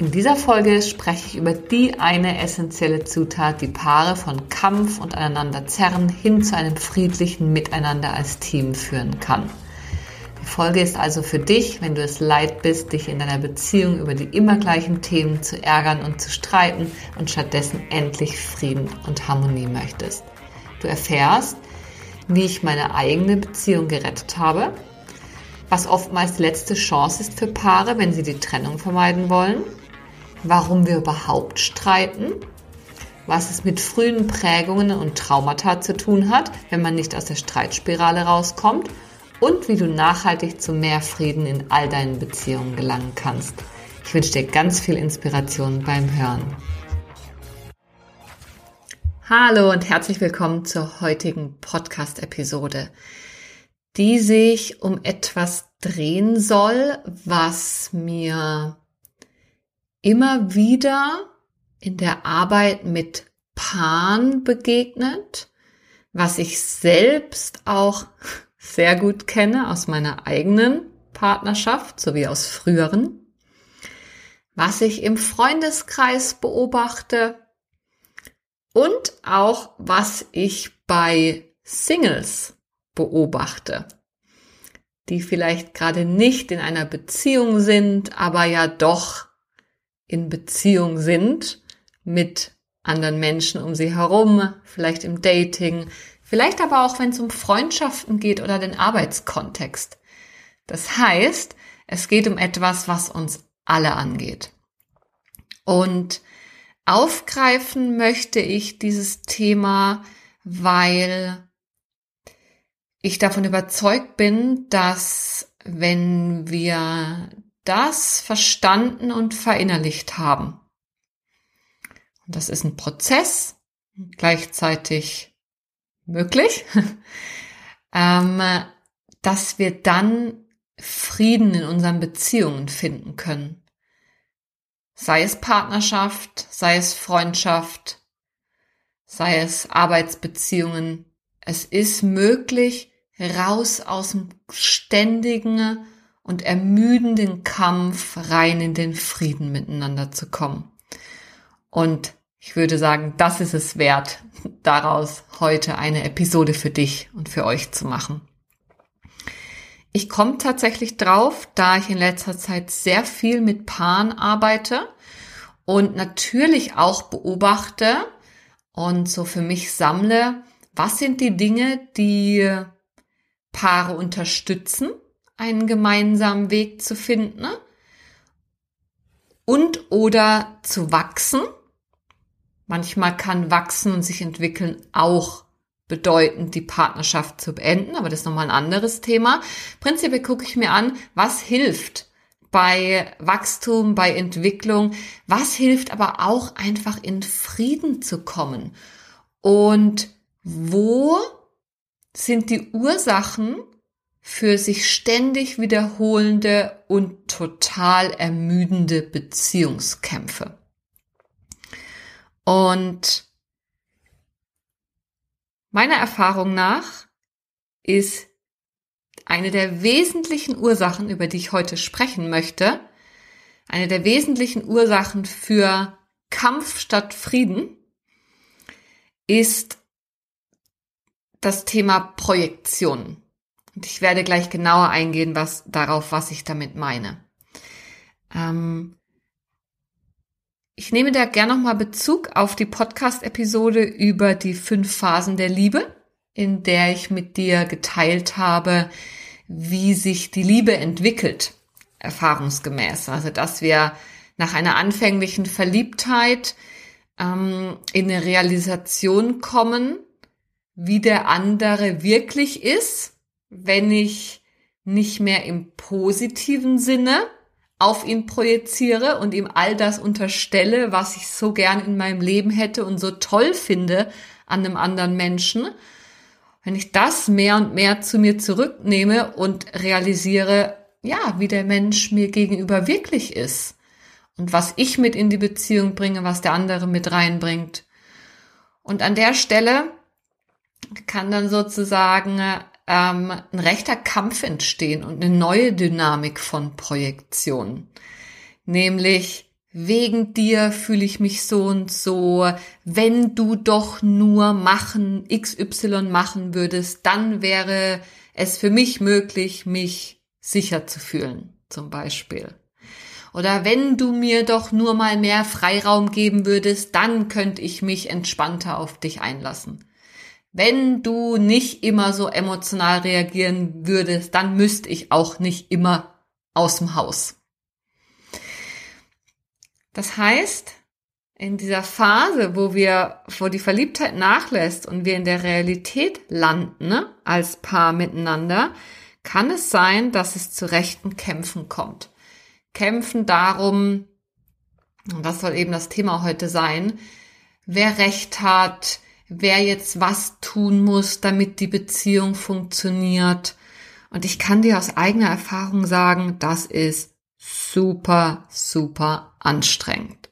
In dieser Folge spreche ich über die eine essentielle Zutat, die Paare von Kampf und aneinander zerren hin zu einem friedlichen Miteinander als Team führen kann. Die Folge ist also für dich, wenn du es leid bist, dich in deiner Beziehung über die immer gleichen Themen zu ärgern und zu streiten und stattdessen endlich Frieden und Harmonie möchtest. Du erfährst, wie ich meine eigene Beziehung gerettet habe, was oftmals die letzte Chance ist für Paare, wenn sie die Trennung vermeiden wollen warum wir überhaupt streiten, was es mit frühen Prägungen und Traumata zu tun hat, wenn man nicht aus der Streitspirale rauskommt und wie du nachhaltig zu mehr Frieden in all deinen Beziehungen gelangen kannst. Ich wünsche dir ganz viel Inspiration beim Hören. Hallo und herzlich willkommen zur heutigen Podcast-Episode, die sich um etwas drehen soll, was mir immer wieder in der Arbeit mit Paaren begegnet, was ich selbst auch sehr gut kenne aus meiner eigenen Partnerschaft sowie aus früheren, was ich im Freundeskreis beobachte und auch was ich bei Singles beobachte, die vielleicht gerade nicht in einer Beziehung sind, aber ja doch in Beziehung sind mit anderen Menschen um sie herum, vielleicht im Dating, vielleicht aber auch, wenn es um Freundschaften geht oder den Arbeitskontext. Das heißt, es geht um etwas, was uns alle angeht. Und aufgreifen möchte ich dieses Thema, weil ich davon überzeugt bin, dass wenn wir das verstanden und verinnerlicht haben. Und das ist ein Prozess, gleichzeitig möglich, ähm, dass wir dann Frieden in unseren Beziehungen finden können. Sei es Partnerschaft, sei es Freundschaft, sei es Arbeitsbeziehungen. Es ist möglich, raus aus dem ständigen und ermüdenden Kampf rein in den Frieden miteinander zu kommen. Und ich würde sagen, das ist es wert, daraus heute eine Episode für dich und für euch zu machen. Ich komme tatsächlich drauf, da ich in letzter Zeit sehr viel mit Paaren arbeite und natürlich auch beobachte und so für mich sammle, was sind die Dinge, die Paare unterstützen einen gemeinsamen Weg zu finden und oder zu wachsen. Manchmal kann wachsen und sich entwickeln auch bedeuten, die Partnerschaft zu beenden, aber das ist nochmal ein anderes Thema. Prinzipiell gucke ich mir an, was hilft bei Wachstum, bei Entwicklung, was hilft aber auch einfach in Frieden zu kommen und wo sind die Ursachen für sich ständig wiederholende und total ermüdende Beziehungskämpfe. Und meiner Erfahrung nach ist eine der wesentlichen Ursachen, über die ich heute sprechen möchte, eine der wesentlichen Ursachen für Kampf statt Frieden, ist das Thema Projektion. Und ich werde gleich genauer eingehen, was darauf, was ich damit meine. Ähm, ich nehme da gerne nochmal Bezug auf die Podcast-Episode über die fünf Phasen der Liebe, in der ich mit dir geteilt habe, wie sich die Liebe entwickelt, erfahrungsgemäß. Also, dass wir nach einer anfänglichen Verliebtheit ähm, in eine Realisation kommen, wie der andere wirklich ist wenn ich nicht mehr im positiven Sinne auf ihn projiziere und ihm all das unterstelle, was ich so gern in meinem Leben hätte und so toll finde an einem anderen Menschen, wenn ich das mehr und mehr zu mir zurücknehme und realisiere, ja, wie der Mensch mir gegenüber wirklich ist und was ich mit in die Beziehung bringe, was der andere mit reinbringt. Und an der Stelle kann dann sozusagen ähm, ein rechter Kampf entstehen und eine neue Dynamik von Projektion. Nämlich, wegen dir fühle ich mich so und so, wenn du doch nur machen, XY machen würdest, dann wäre es für mich möglich, mich sicher zu fühlen, zum Beispiel. Oder wenn du mir doch nur mal mehr Freiraum geben würdest, dann könnte ich mich entspannter auf dich einlassen. Wenn du nicht immer so emotional reagieren würdest, dann müsste ich auch nicht immer aus dem Haus. Das heißt, in dieser Phase, wo wir, wo die Verliebtheit nachlässt und wir in der Realität landen, ne, als Paar miteinander, kann es sein, dass es zu rechten Kämpfen kommt. Kämpfen darum, und das soll eben das Thema heute sein, wer Recht hat, wer jetzt was tun muss, damit die Beziehung funktioniert. Und ich kann dir aus eigener Erfahrung sagen, das ist super, super anstrengend.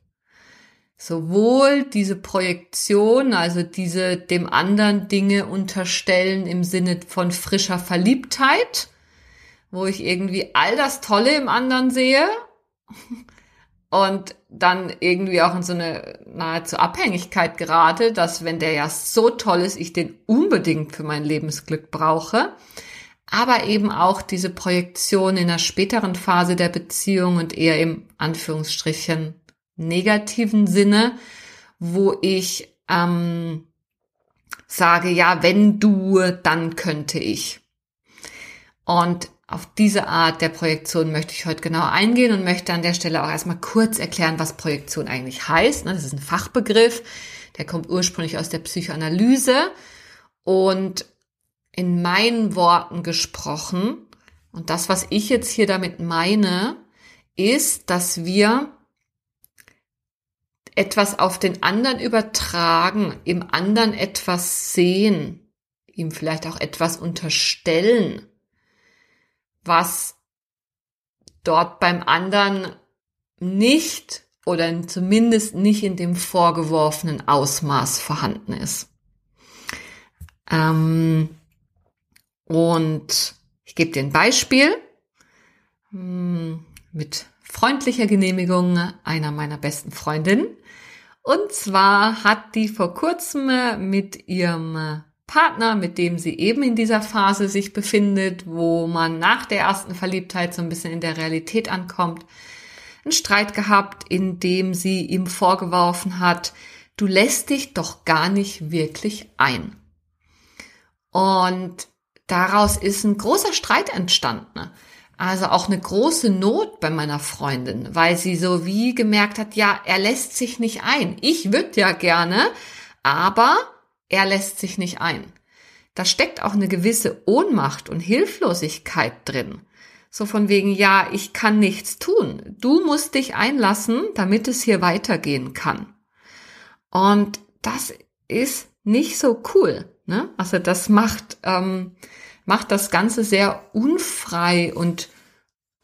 Sowohl diese Projektion, also diese dem anderen Dinge unterstellen im Sinne von frischer Verliebtheit, wo ich irgendwie all das Tolle im anderen sehe und dann irgendwie auch in so eine nahezu Abhängigkeit gerate, dass wenn der ja so toll ist, ich den unbedingt für mein Lebensglück brauche. Aber eben auch diese Projektion in der späteren Phase der Beziehung und eher im Anführungsstrichen negativen Sinne, wo ich ähm, sage, ja, wenn du, dann könnte ich. Und auf diese Art der Projektion möchte ich heute genau eingehen und möchte an der Stelle auch erstmal kurz erklären, was Projektion eigentlich heißt. Das ist ein Fachbegriff, der kommt ursprünglich aus der Psychoanalyse und in meinen Worten gesprochen. Und das, was ich jetzt hier damit meine, ist, dass wir etwas auf den anderen übertragen, im anderen etwas sehen, ihm vielleicht auch etwas unterstellen was dort beim anderen nicht oder zumindest nicht in dem vorgeworfenen Ausmaß vorhanden ist. Ähm, und ich gebe dir ein Beispiel hm, mit freundlicher Genehmigung einer meiner besten Freundinnen. Und zwar hat die vor kurzem mit ihrem Partner, mit dem sie eben in dieser Phase sich befindet, wo man nach der ersten Verliebtheit so ein bisschen in der Realität ankommt, einen Streit gehabt, in dem sie ihm vorgeworfen hat, du lässt dich doch gar nicht wirklich ein. Und daraus ist ein großer Streit entstanden. Also auch eine große Not bei meiner Freundin, weil sie so wie gemerkt hat, ja, er lässt sich nicht ein. Ich würde ja gerne, aber er lässt sich nicht ein. Da steckt auch eine gewisse Ohnmacht und Hilflosigkeit drin. So von wegen, ja, ich kann nichts tun. Du musst dich einlassen, damit es hier weitergehen kann. Und das ist nicht so cool. Ne? Also das macht, ähm, macht das Ganze sehr unfrei und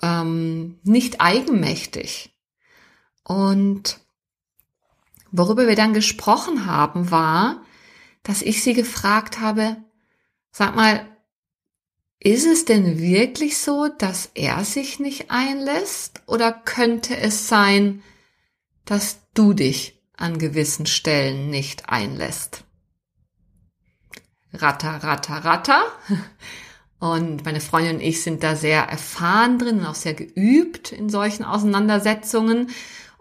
ähm, nicht eigenmächtig. Und worüber wir dann gesprochen haben, war, dass ich sie gefragt habe, sag mal, ist es denn wirklich so, dass er sich nicht einlässt oder könnte es sein, dass du dich an gewissen Stellen nicht einlässt? Ratter, ratter, ratter. Und meine Freundin und ich sind da sehr erfahren drin und auch sehr geübt in solchen Auseinandersetzungen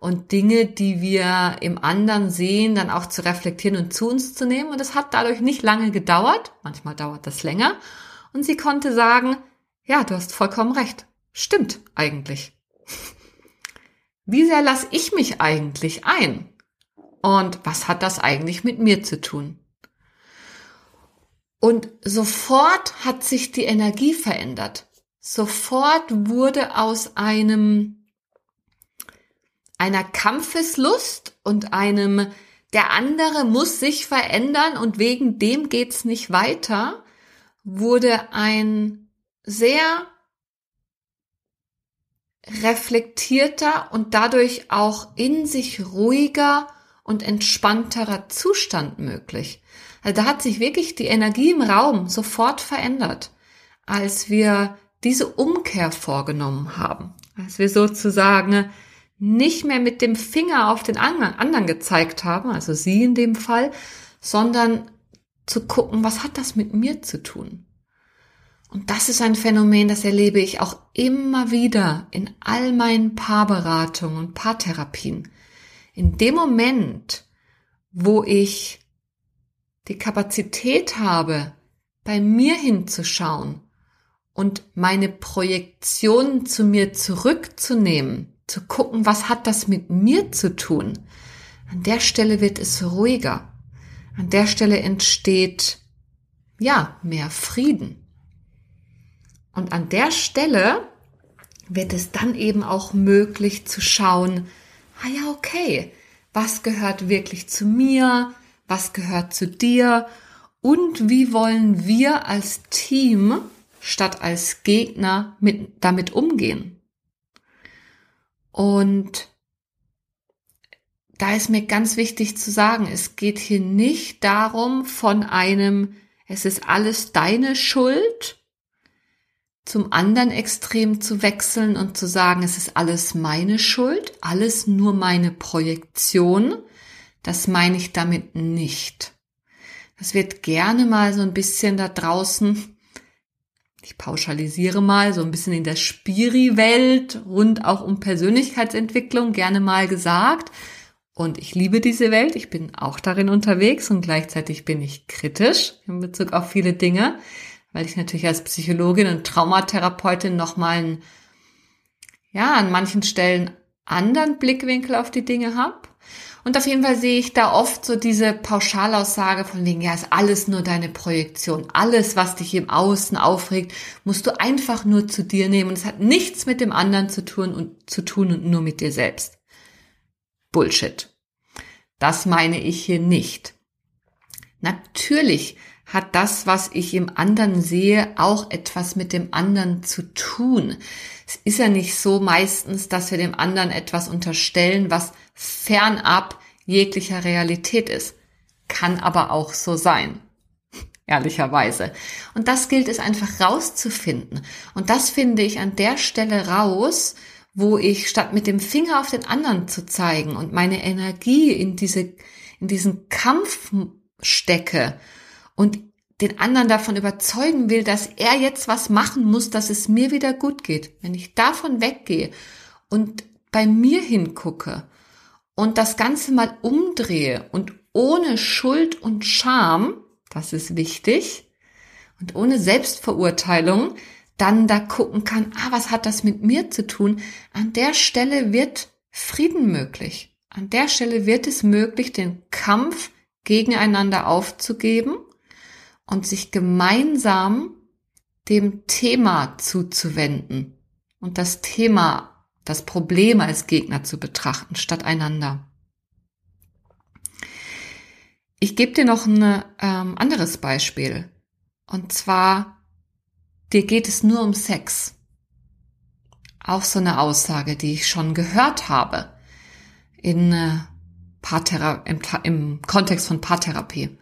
und Dinge, die wir im anderen sehen, dann auch zu reflektieren und zu uns zu nehmen. Und es hat dadurch nicht lange gedauert, manchmal dauert das länger. Und sie konnte sagen, ja, du hast vollkommen recht. Stimmt eigentlich. Wie sehr lasse ich mich eigentlich ein? Und was hat das eigentlich mit mir zu tun? Und sofort hat sich die Energie verändert. Sofort wurde aus einem einer Kampfeslust und einem der andere muss sich verändern und wegen dem geht's nicht weiter, wurde ein sehr reflektierter und dadurch auch in sich ruhiger und entspannterer Zustand möglich. Also da hat sich wirklich die Energie im Raum sofort verändert, als wir diese Umkehr vorgenommen haben. Als wir sozusagen nicht mehr mit dem Finger auf den anderen gezeigt haben, also sie in dem Fall, sondern zu gucken, was hat das mit mir zu tun? Und das ist ein Phänomen, das erlebe ich auch immer wieder in all meinen Paarberatungen und Paartherapien. In dem Moment, wo ich die Kapazität habe, bei mir hinzuschauen und meine Projektionen zu mir zurückzunehmen, zu gucken, was hat das mit mir zu tun. An der Stelle wird es ruhiger. An der Stelle entsteht, ja, mehr Frieden. Und an der Stelle wird es dann eben auch möglich zu schauen, ah ja, okay, was gehört wirklich zu mir, was gehört zu dir und wie wollen wir als Team statt als Gegner mit, damit umgehen. Und da ist mir ganz wichtig zu sagen, es geht hier nicht darum, von einem, es ist alles deine Schuld, zum anderen Extrem zu wechseln und zu sagen, es ist alles meine Schuld, alles nur meine Projektion. Das meine ich damit nicht. Das wird gerne mal so ein bisschen da draußen ich pauschalisiere mal, so ein bisschen in der Spiri-Welt rund auch um Persönlichkeitsentwicklung gerne mal gesagt. Und ich liebe diese Welt, ich bin auch darin unterwegs und gleichzeitig bin ich kritisch in Bezug auf viele Dinge, weil ich natürlich als Psychologin und Traumatherapeutin nochmal einen, ja, an manchen Stellen anderen Blickwinkel auf die Dinge habe. Und auf jeden Fall sehe ich da oft so diese Pauschalaussage von wegen, ja, ist alles nur deine Projektion. Alles, was dich im Außen aufregt, musst du einfach nur zu dir nehmen. Und es hat nichts mit dem anderen zu tun und zu tun und nur mit dir selbst. Bullshit. Das meine ich hier nicht. Natürlich hat das, was ich im anderen sehe, auch etwas mit dem anderen zu tun. Es ist ja nicht so meistens, dass wir dem anderen etwas unterstellen, was fernab jeglicher Realität ist. Kann aber auch so sein. Ehrlicherweise. Und das gilt es einfach rauszufinden. Und das finde ich an der Stelle raus, wo ich statt mit dem Finger auf den anderen zu zeigen und meine Energie in diese, in diesen Kampf stecke und den anderen davon überzeugen will, dass er jetzt was machen muss, dass es mir wieder gut geht. Wenn ich davon weggehe und bei mir hingucke und das Ganze mal umdrehe und ohne Schuld und Scham, das ist wichtig, und ohne Selbstverurteilung, dann da gucken kann, ah, was hat das mit mir zu tun? An der Stelle wird Frieden möglich. An der Stelle wird es möglich, den Kampf gegeneinander aufzugeben und sich gemeinsam dem Thema zuzuwenden und das Thema, das Problem als Gegner zu betrachten, statt einander. Ich gebe dir noch ein ähm, anderes Beispiel. Und zwar, dir geht es nur um Sex. Auch so eine Aussage, die ich schon gehört habe in äh, Paarthera im, im Kontext von Paartherapie.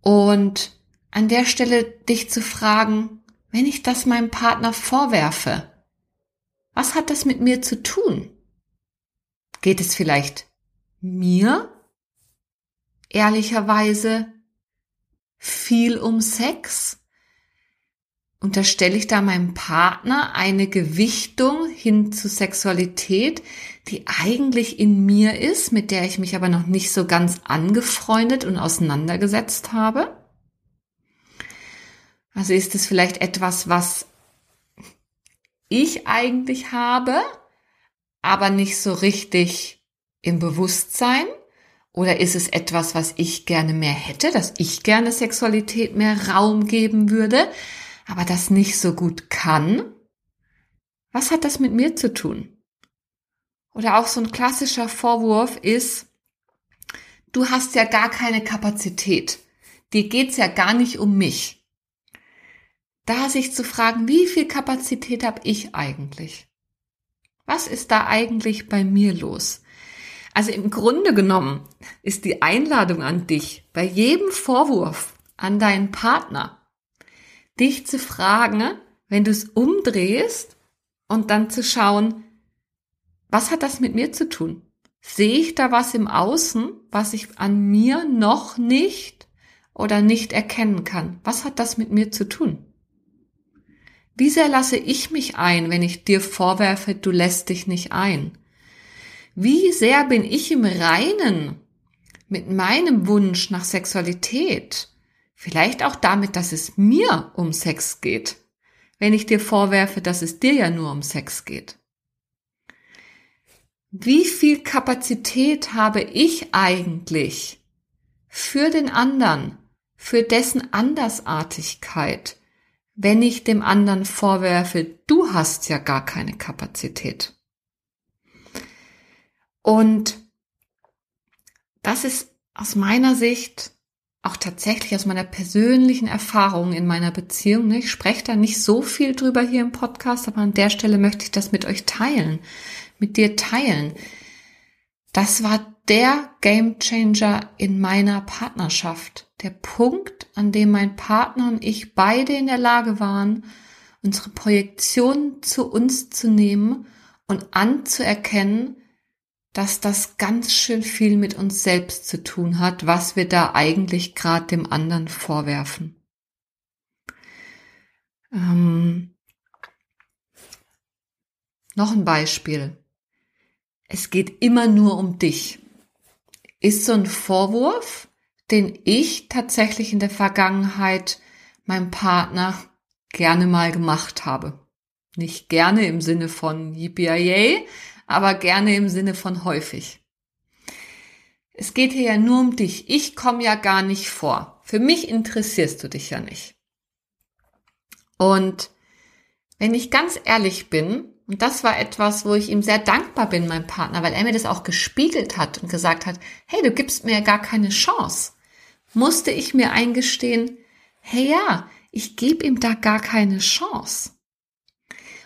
Und an der Stelle dich zu fragen, wenn ich das meinem Partner vorwerfe, was hat das mit mir zu tun? Geht es vielleicht mir ehrlicherweise viel um Sex? Unterstelle ich da meinem Partner eine Gewichtung hin zu Sexualität, die eigentlich in mir ist, mit der ich mich aber noch nicht so ganz angefreundet und auseinandergesetzt habe? Also ist es vielleicht etwas, was ich eigentlich habe, aber nicht so richtig im Bewusstsein? Oder ist es etwas, was ich gerne mehr hätte, dass ich gerne Sexualität mehr Raum geben würde, aber das nicht so gut kann? Was hat das mit mir zu tun? Oder auch so ein klassischer Vorwurf ist, du hast ja gar keine Kapazität. Dir geht's ja gar nicht um mich. Da sich zu fragen, wie viel Kapazität habe ich eigentlich? Was ist da eigentlich bei mir los? Also im Grunde genommen ist die Einladung an dich, bei jedem Vorwurf an deinen Partner, dich zu fragen, wenn du es umdrehst und dann zu schauen, was hat das mit mir zu tun? Sehe ich da was im Außen, was ich an mir noch nicht oder nicht erkennen kann? Was hat das mit mir zu tun? Wie sehr lasse ich mich ein, wenn ich dir vorwerfe, du lässt dich nicht ein? Wie sehr bin ich im Reinen mit meinem Wunsch nach Sexualität? Vielleicht auch damit, dass es mir um Sex geht, wenn ich dir vorwerfe, dass es dir ja nur um Sex geht. Wie viel Kapazität habe ich eigentlich für den anderen, für dessen Andersartigkeit, wenn ich dem anderen vorwerfe, du hast ja gar keine Kapazität. Und das ist aus meiner Sicht auch tatsächlich aus meiner persönlichen Erfahrung in meiner Beziehung. Ich spreche da nicht so viel drüber hier im Podcast, aber an der Stelle möchte ich das mit euch teilen, mit dir teilen. Das war der Gamechanger in meiner Partnerschaft. Der Punkt, an dem mein Partner und ich beide in der Lage waren, unsere Projektion zu uns zu nehmen und anzuerkennen, dass das ganz schön viel mit uns selbst zu tun hat, was wir da eigentlich gerade dem anderen vorwerfen. Ähm, noch ein Beispiel. Es geht immer nur um dich. Ist so ein Vorwurf, den ich tatsächlich in der Vergangenheit meinem Partner gerne mal gemacht habe. Nicht gerne im Sinne von yippie aber gerne im Sinne von häufig. Es geht hier ja nur um dich. Ich komme ja gar nicht vor. Für mich interessierst du dich ja nicht. Und wenn ich ganz ehrlich bin, und das war etwas, wo ich ihm sehr dankbar bin, meinem Partner, weil er mir das auch gespiegelt hat und gesagt hat, hey, du gibst mir gar keine Chance, musste ich mir eingestehen, hey ja, ich gebe ihm da gar keine Chance.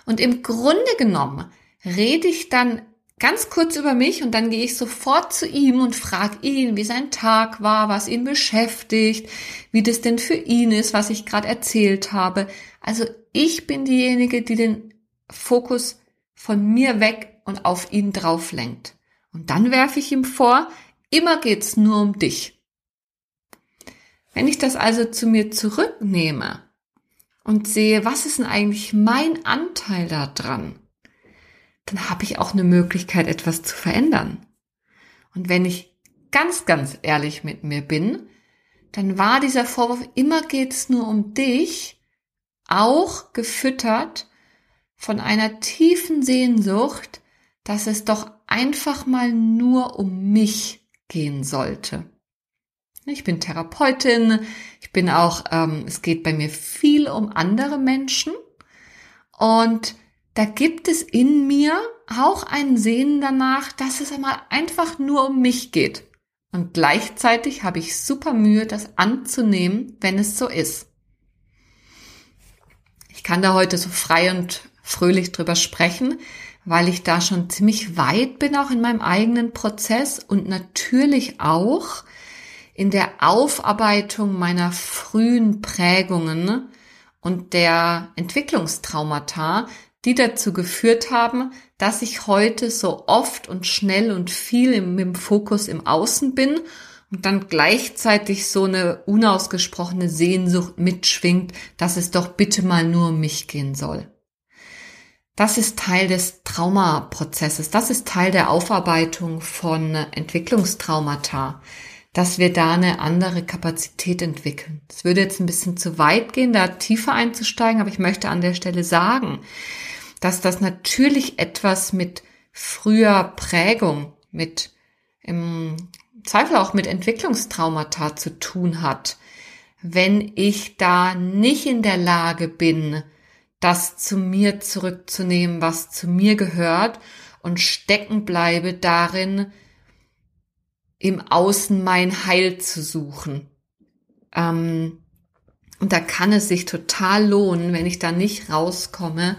Und im Grunde genommen rede ich dann ganz kurz über mich und dann gehe ich sofort zu ihm und frage ihn, wie sein Tag war, was ihn beschäftigt, wie das denn für ihn ist, was ich gerade erzählt habe. Also ich bin diejenige, die den Fokus von mir weg und auf ihn drauf lenkt. Und dann werfe ich ihm vor, immer geht's nur um dich. Wenn ich das also zu mir zurücknehme und sehe, was ist denn eigentlich mein Anteil da dran? dann habe ich auch eine Möglichkeit, etwas zu verändern. Und wenn ich ganz, ganz ehrlich mit mir bin, dann war dieser Vorwurf, immer geht es nur um dich, auch gefüttert von einer tiefen Sehnsucht, dass es doch einfach mal nur um mich gehen sollte. Ich bin Therapeutin, ich bin auch, ähm, es geht bei mir viel um andere Menschen und da gibt es in mir auch ein Sehnen danach, dass es einmal einfach nur um mich geht. Und gleichzeitig habe ich super Mühe, das anzunehmen, wenn es so ist. Ich kann da heute so frei und fröhlich drüber sprechen, weil ich da schon ziemlich weit bin, auch in meinem eigenen Prozess und natürlich auch in der Aufarbeitung meiner frühen Prägungen und der Entwicklungstraumata, die dazu geführt haben, dass ich heute so oft und schnell und viel im, im Fokus im Außen bin und dann gleichzeitig so eine unausgesprochene Sehnsucht mitschwingt, dass es doch bitte mal nur um mich gehen soll. Das ist Teil des Traumaprozesses. Das ist Teil der Aufarbeitung von Entwicklungstraumata, dass wir da eine andere Kapazität entwickeln. Es würde jetzt ein bisschen zu weit gehen, da tiefer einzusteigen, aber ich möchte an der Stelle sagen, dass das natürlich etwas mit früher Prägung, mit im Zweifel auch mit Entwicklungstraumata zu tun hat, wenn ich da nicht in der Lage bin, das zu mir zurückzunehmen, was zu mir gehört und stecken bleibe darin, im Außen mein Heil zu suchen. Ähm, und da kann es sich total lohnen, wenn ich da nicht rauskomme,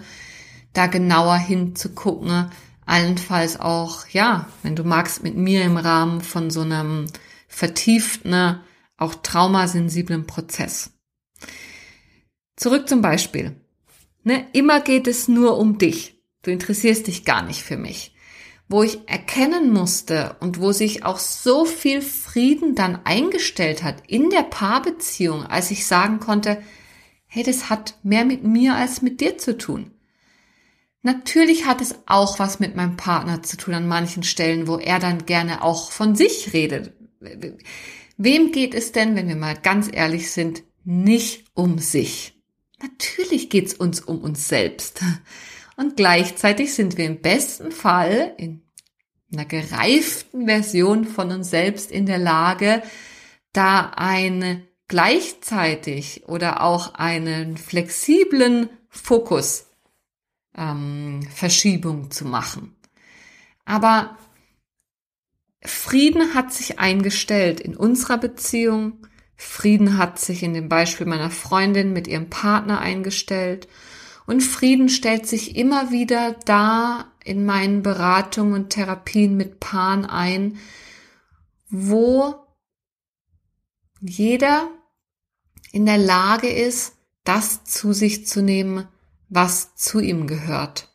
da genauer hinzugucken, allenfalls auch, ja, wenn du magst, mit mir im Rahmen von so einem vertieften, auch traumasensiblen Prozess. Zurück zum Beispiel. Ne, immer geht es nur um dich. Du interessierst dich gar nicht für mich. Wo ich erkennen musste und wo sich auch so viel Frieden dann eingestellt hat in der Paarbeziehung, als ich sagen konnte, hey, das hat mehr mit mir als mit dir zu tun. Natürlich hat es auch was mit meinem Partner zu tun an manchen Stellen, wo er dann gerne auch von sich redet. Wem geht es denn, wenn wir mal ganz ehrlich sind, nicht um sich? Natürlich geht's uns um uns selbst. Und gleichzeitig sind wir im besten Fall in einer gereiften Version von uns selbst in der Lage, da eine gleichzeitig oder auch einen flexiblen Fokus ähm, Verschiebung zu machen. Aber Frieden hat sich eingestellt in unserer Beziehung. Frieden hat sich in dem Beispiel meiner Freundin mit ihrem Partner eingestellt. Und Frieden stellt sich immer wieder da in meinen Beratungen und Therapien mit Paaren ein, wo jeder in der Lage ist, das zu sich zu nehmen, was zu ihm gehört,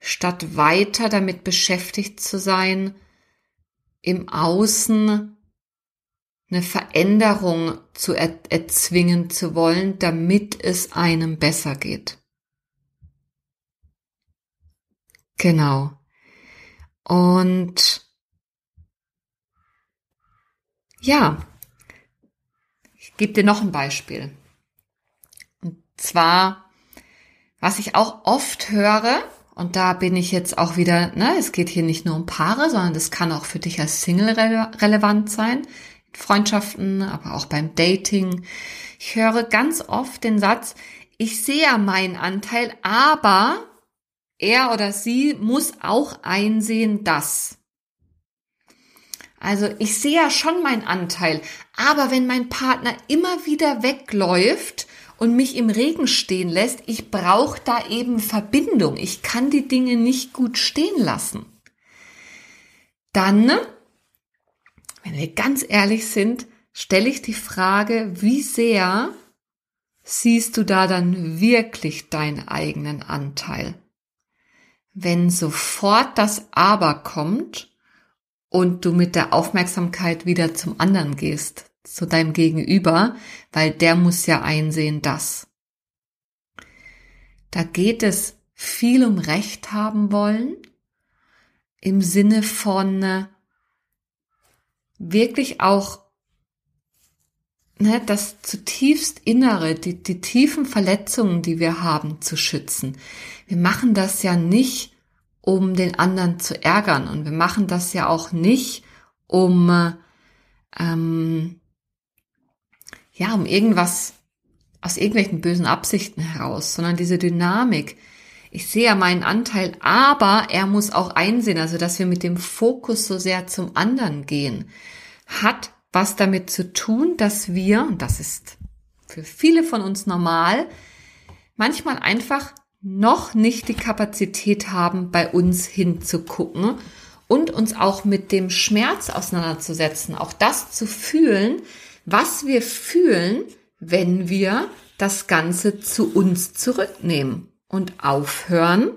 statt weiter damit beschäftigt zu sein, im Außen eine Veränderung zu er erzwingen zu wollen, damit es einem besser geht. Genau. Und ja, ich gebe dir noch ein Beispiel. Und zwar was ich auch oft höre, und da bin ich jetzt auch wieder, ne, es geht hier nicht nur um Paare, sondern das kann auch für dich als Single rele relevant sein, in Freundschaften, aber auch beim Dating. Ich höre ganz oft den Satz, ich sehe ja meinen Anteil, aber er oder sie muss auch einsehen, dass. Also ich sehe ja schon meinen Anteil, aber wenn mein Partner immer wieder wegläuft und mich im Regen stehen lässt, ich brauche da eben Verbindung. Ich kann die Dinge nicht gut stehen lassen. Dann, wenn wir ganz ehrlich sind, stelle ich die Frage, wie sehr siehst du da dann wirklich deinen eigenen Anteil? Wenn sofort das Aber kommt und du mit der Aufmerksamkeit wieder zum anderen gehst, zu deinem Gegenüber, weil der muss ja einsehen, dass. Da geht es viel um Recht haben wollen, im Sinne von äh, wirklich auch ne, das zutiefst Innere, die, die tiefen Verletzungen, die wir haben, zu schützen. Wir machen das ja nicht, um den anderen zu ärgern und wir machen das ja auch nicht, um äh, ähm, ja, um irgendwas aus irgendwelchen bösen Absichten heraus, sondern diese Dynamik. Ich sehe ja meinen Anteil, aber er muss auch einsehen, also dass wir mit dem Fokus so sehr zum anderen gehen, hat was damit zu tun, dass wir, und das ist für viele von uns normal, manchmal einfach noch nicht die Kapazität haben, bei uns hinzugucken und uns auch mit dem Schmerz auseinanderzusetzen, auch das zu fühlen, was wir fühlen, wenn wir das Ganze zu uns zurücknehmen und aufhören,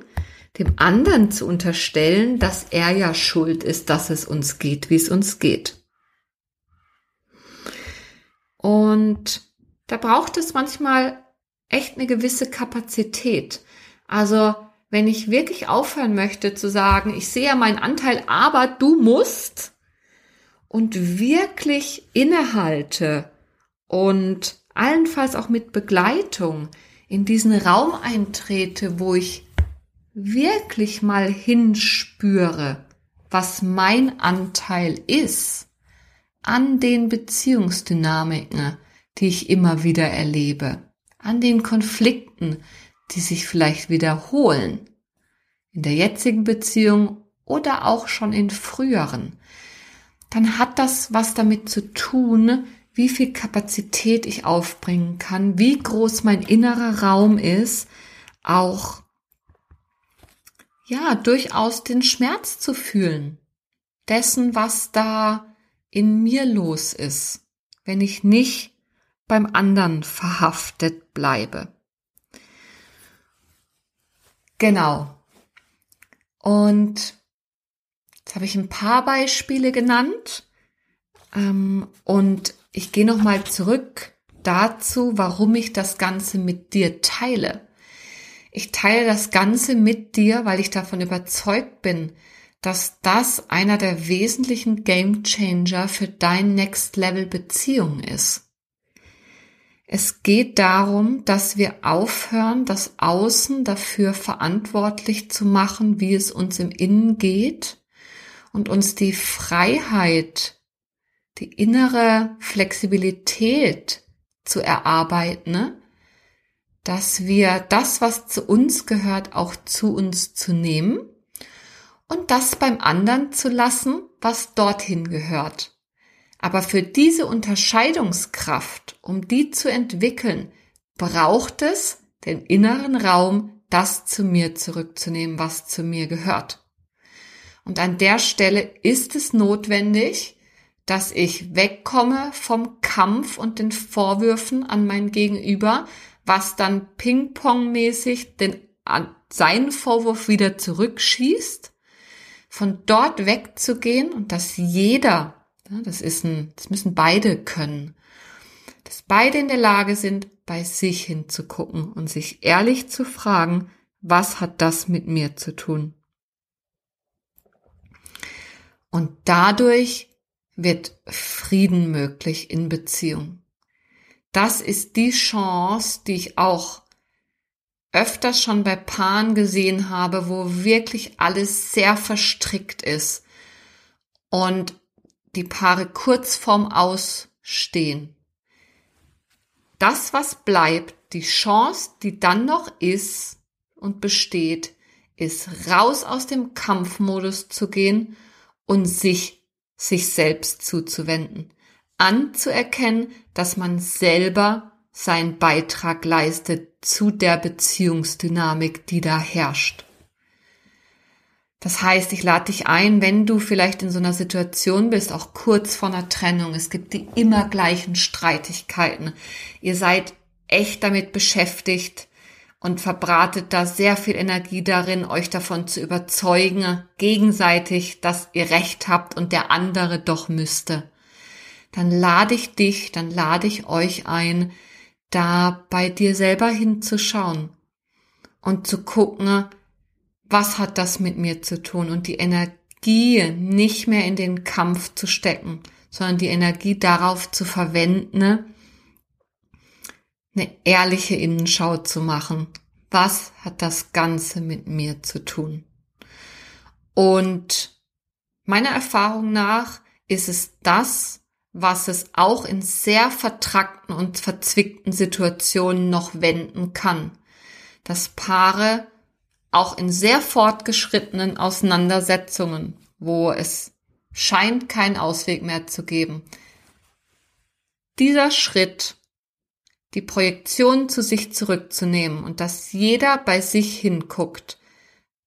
dem anderen zu unterstellen, dass er ja schuld ist, dass es uns geht, wie es uns geht. Und da braucht es manchmal echt eine gewisse Kapazität. Also wenn ich wirklich aufhören möchte zu sagen, ich sehe ja meinen Anteil, aber du musst, und wirklich innehalte und allenfalls auch mit Begleitung in diesen Raum eintrete, wo ich wirklich mal hinspüre, was mein Anteil ist an den Beziehungsdynamiken, die ich immer wieder erlebe, an den Konflikten, die sich vielleicht wiederholen, in der jetzigen Beziehung oder auch schon in früheren, dann hat das was damit zu tun, wie viel Kapazität ich aufbringen kann, wie groß mein innerer Raum ist, auch ja, durchaus den Schmerz zu fühlen, dessen, was da in mir los ist, wenn ich nicht beim anderen verhaftet bleibe. Genau. Und jetzt habe ich ein paar Beispiele genannt. Ähm, und ich gehe nochmal zurück dazu, warum ich das Ganze mit dir teile. Ich teile das Ganze mit dir, weil ich davon überzeugt bin, dass das einer der wesentlichen Game Changer für dein Next Level Beziehung ist. Es geht darum, dass wir aufhören, das Außen dafür verantwortlich zu machen, wie es uns im Innen geht und uns die Freiheit, die innere Flexibilität zu erarbeiten, ne? dass wir das, was zu uns gehört, auch zu uns zu nehmen und das beim anderen zu lassen, was dorthin gehört. Aber für diese Unterscheidungskraft, um die zu entwickeln, braucht es den inneren Raum, das zu mir zurückzunehmen, was zu mir gehört. Und an der Stelle ist es notwendig, dass ich wegkomme vom Kampf und den Vorwürfen an mein Gegenüber, was dann ping-pong-mäßig den, seinen Vorwurf wieder zurückschießt, von dort wegzugehen und dass jeder das ist ein, das müssen beide können. Dass beide in der Lage sind, bei sich hinzugucken und sich ehrlich zu fragen, was hat das mit mir zu tun? Und dadurch wird Frieden möglich in Beziehung. Das ist die Chance, die ich auch öfters schon bei Paaren gesehen habe, wo wirklich alles sehr verstrickt ist und die Paare kurz vorm Ausstehen. Das, was bleibt, die Chance, die dann noch ist und besteht, ist raus aus dem Kampfmodus zu gehen und sich, sich selbst zuzuwenden. Anzuerkennen, dass man selber seinen Beitrag leistet zu der Beziehungsdynamik, die da herrscht. Das heißt, ich lade dich ein, wenn du vielleicht in so einer Situation bist, auch kurz vor einer Trennung, es gibt die immer gleichen Streitigkeiten. Ihr seid echt damit beschäftigt und verbratet da sehr viel Energie darin, euch davon zu überzeugen, gegenseitig, dass ihr recht habt und der andere doch müsste. Dann lade ich dich, dann lade ich euch ein, da bei dir selber hinzuschauen und zu gucken, was hat das mit mir zu tun und die Energie nicht mehr in den Kampf zu stecken, sondern die Energie darauf zu verwenden, eine ehrliche Innenschau zu machen. Was hat das Ganze mit mir zu tun? Und meiner Erfahrung nach ist es das, was es auch in sehr vertrackten und verzwickten Situationen noch wenden kann. Dass Paare auch in sehr fortgeschrittenen Auseinandersetzungen, wo es scheint keinen Ausweg mehr zu geben. Dieser Schritt, die Projektion zu sich zurückzunehmen und dass jeder bei sich hinguckt,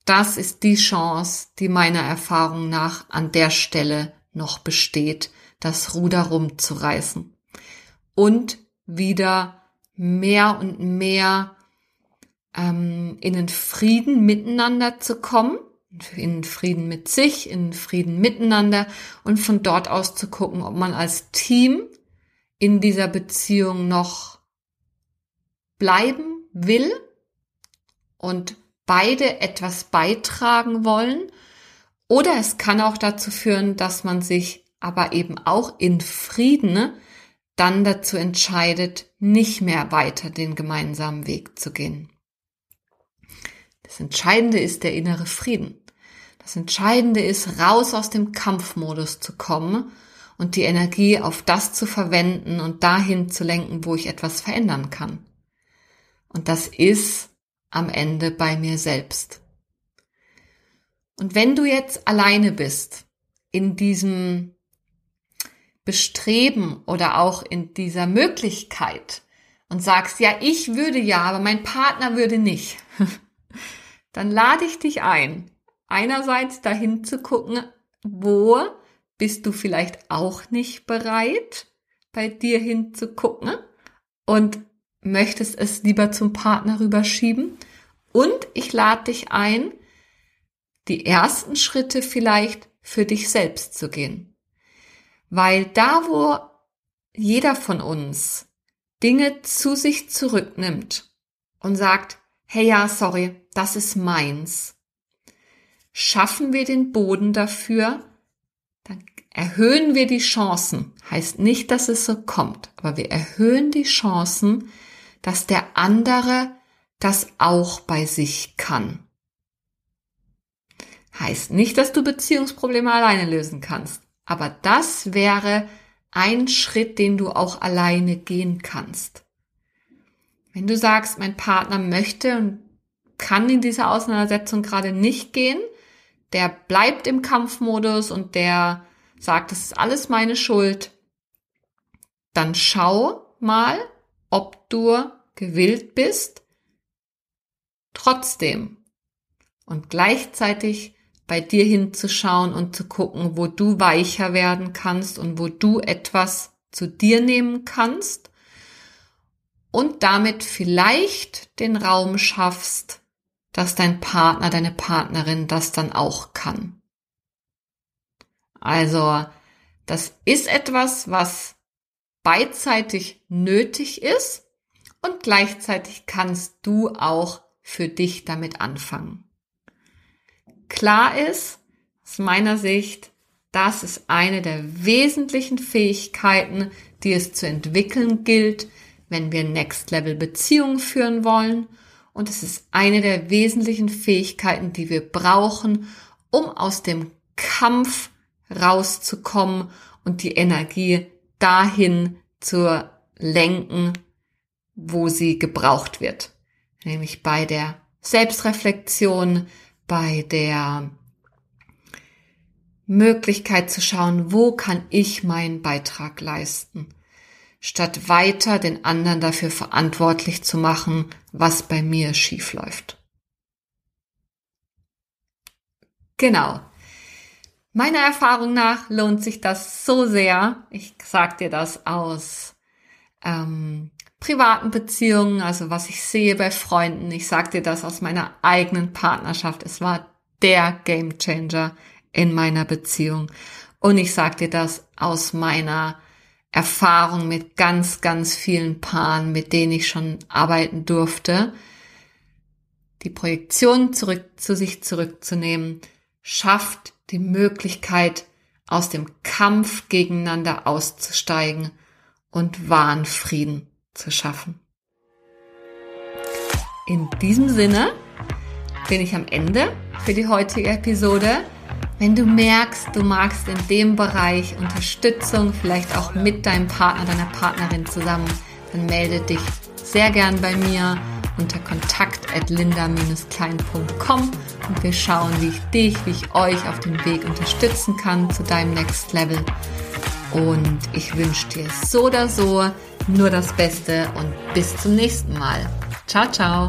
das ist die Chance, die meiner Erfahrung nach an der Stelle noch besteht, das Ruder rumzureißen und wieder mehr und mehr ähm, in den Frieden miteinander zu kommen, in Frieden mit sich, in Frieden miteinander und von dort aus zu gucken, ob man als Team in dieser Beziehung noch bleiben will und beide etwas beitragen wollen. Oder es kann auch dazu führen, dass man sich aber eben auch in Frieden dann dazu entscheidet, nicht mehr weiter den gemeinsamen Weg zu gehen. Das Entscheidende ist der innere Frieden. Das Entscheidende ist, raus aus dem Kampfmodus zu kommen und die Energie auf das zu verwenden und dahin zu lenken, wo ich etwas verändern kann. Und das ist am Ende bei mir selbst. Und wenn du jetzt alleine bist in diesem Bestreben oder auch in dieser Möglichkeit und sagst, ja, ich würde ja, aber mein Partner würde nicht, dann lade ich dich ein, einerseits dahin zu gucken, wo bist du vielleicht auch nicht bereit, bei dir hinzugucken und möchtest es lieber zum Partner rüberschieben. Und ich lade dich ein, die ersten Schritte vielleicht für dich selbst zu gehen. Weil da, wo jeder von uns Dinge zu sich zurücknimmt und sagt, hey ja, sorry, das ist meins, schaffen wir den Boden dafür, dann erhöhen wir die Chancen. Heißt nicht, dass es so kommt, aber wir erhöhen die Chancen, dass der andere das auch bei sich kann. Heißt nicht, dass du Beziehungsprobleme alleine lösen kannst, aber das wäre ein Schritt, den du auch alleine gehen kannst. Wenn du sagst, mein Partner möchte und kann in dieser Auseinandersetzung gerade nicht gehen, der bleibt im Kampfmodus und der sagt, das ist alles meine Schuld, dann schau mal, ob du gewillt bist, trotzdem und gleichzeitig bei dir hinzuschauen und zu gucken, wo du weicher werden kannst und wo du etwas zu dir nehmen kannst und damit vielleicht den Raum schaffst, dass dein Partner, deine Partnerin das dann auch kann. Also, das ist etwas, was beidseitig nötig ist und gleichzeitig kannst du auch für dich damit anfangen. Klar ist, aus meiner Sicht, das ist eine der wesentlichen Fähigkeiten, die es zu entwickeln gilt, wenn wir Next Level Beziehungen führen wollen. Und es ist eine der wesentlichen Fähigkeiten, die wir brauchen, um aus dem Kampf rauszukommen und die Energie dahin zu lenken, wo sie gebraucht wird. Nämlich bei der Selbstreflexion, bei der Möglichkeit zu schauen, wo kann ich meinen Beitrag leisten, statt weiter den anderen dafür verantwortlich zu machen, was bei mir schief läuft. Genau. Meiner Erfahrung nach lohnt sich das so sehr. Ich sag dir das aus ähm, privaten Beziehungen, also was ich sehe bei Freunden. Ich sag dir das aus meiner eigenen Partnerschaft. Es war der Game Changer in meiner Beziehung. Und ich sag dir das aus meiner Erfahrung mit ganz, ganz vielen Paaren, mit denen ich schon arbeiten durfte. Die Projektion zurück zu sich zurückzunehmen, schafft die Möglichkeit, aus dem Kampf gegeneinander auszusteigen und wahren Frieden zu schaffen. In diesem Sinne bin ich am Ende für die heutige Episode. Wenn du merkst, du magst in dem Bereich Unterstützung, vielleicht auch mit deinem Partner, deiner Partnerin zusammen, dann melde dich sehr gern bei mir unter kontakt at linda-klein.com und wir schauen, wie ich dich, wie ich euch auf dem Weg unterstützen kann zu deinem Next Level. Und ich wünsche dir so oder so nur das Beste und bis zum nächsten Mal. Ciao, ciao.